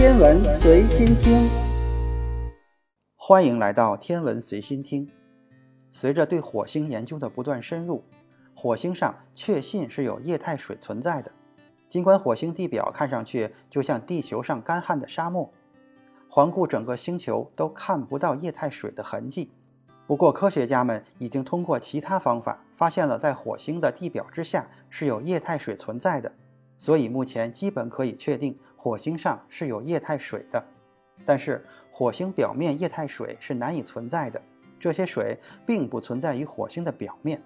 天文随心听，欢迎来到天文随心听。随着对火星研究的不断深入，火星上确信是有液态水存在的。尽管火星地表看上去就像地球上干旱的沙漠，环顾整个星球都看不到液态水的痕迹。不过，科学家们已经通过其他方法发现了在火星的地表之下是有液态水存在的，所以目前基本可以确定火星上是有液态水的。但是，火星表面液态水是难以存在的，这些水并不存在于火星的表面，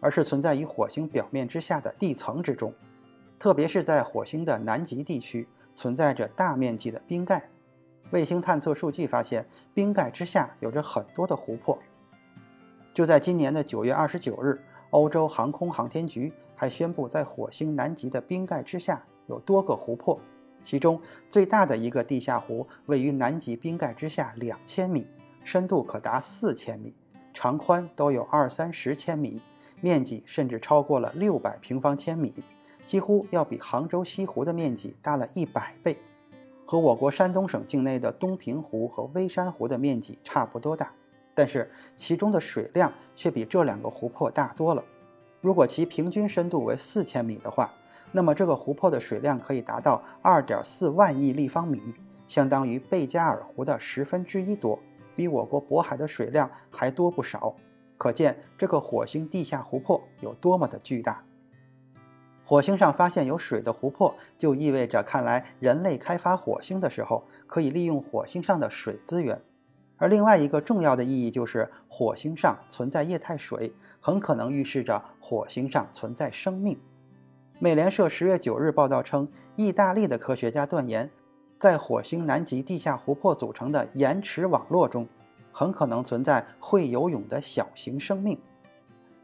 而是存在于火星表面之下的地层之中，特别是在火星的南极地区存在着大面积的冰盖。卫星探测数据发现，冰盖之下有着很多的湖泊。就在今年的九月二十九日，欧洲航空航天局还宣布，在火星南极的冰盖之下有多个湖泊，其中最大的一个地下湖位于南极冰盖之下两千米，深度可达四千米，长宽都有二三十千米，面积甚至超过了六百平方千米，几乎要比杭州西湖的面积大了一百倍，和我国山东省境内的东平湖和微山湖的面积差不多大。但是其中的水量却比这两个湖泊大多了。如果其平均深度为四千米的话，那么这个湖泊的水量可以达到二点四万亿立方米，相当于贝加尔湖的十分之一多，比我国渤海的水量还多不少。可见这个火星地下湖泊有多么的巨大。火星上发现有水的湖泊，就意味着看来人类开发火星的时候，可以利用火星上的水资源。而另外一个重要的意义就是，火星上存在液态水，很可能预示着火星上存在生命。美联社十月九日报道称，意大利的科学家断言，在火星南极地下湖泊组成的盐池网络中，很可能存在会游泳的小型生命。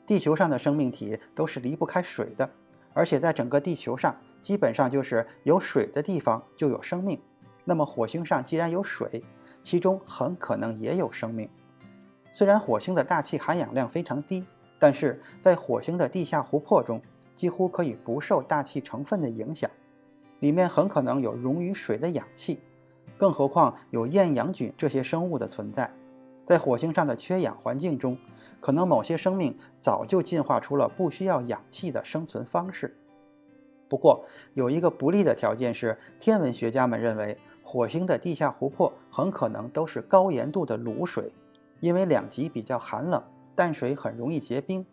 地球上的生命体都是离不开水的，而且在整个地球上，基本上就是有水的地方就有生命。那么火星上既然有水，其中很可能也有生命。虽然火星的大气含氧量非常低，但是在火星的地下湖泊中，几乎可以不受大气成分的影响，里面很可能有溶于水的氧气。更何况有厌氧菌这些生物的存在，在火星上的缺氧环境中，可能某些生命早就进化出了不需要氧气的生存方式。不过，有一个不利的条件是，天文学家们认为。火星的地下湖泊很可能都是高盐度的卤水，因为两极比较寒冷，淡水很容易结冰。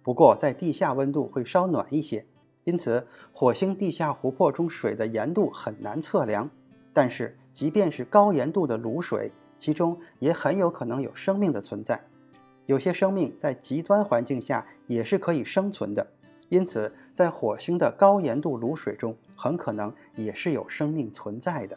不过在地下温度会稍暖一些，因此火星地下湖泊中水的盐度很难测量。但是即便是高盐度的卤水，其中也很有可能有生命的存在。有些生命在极端环境下也是可以生存的，因此在火星的高盐度卤水中很可能也是有生命存在的。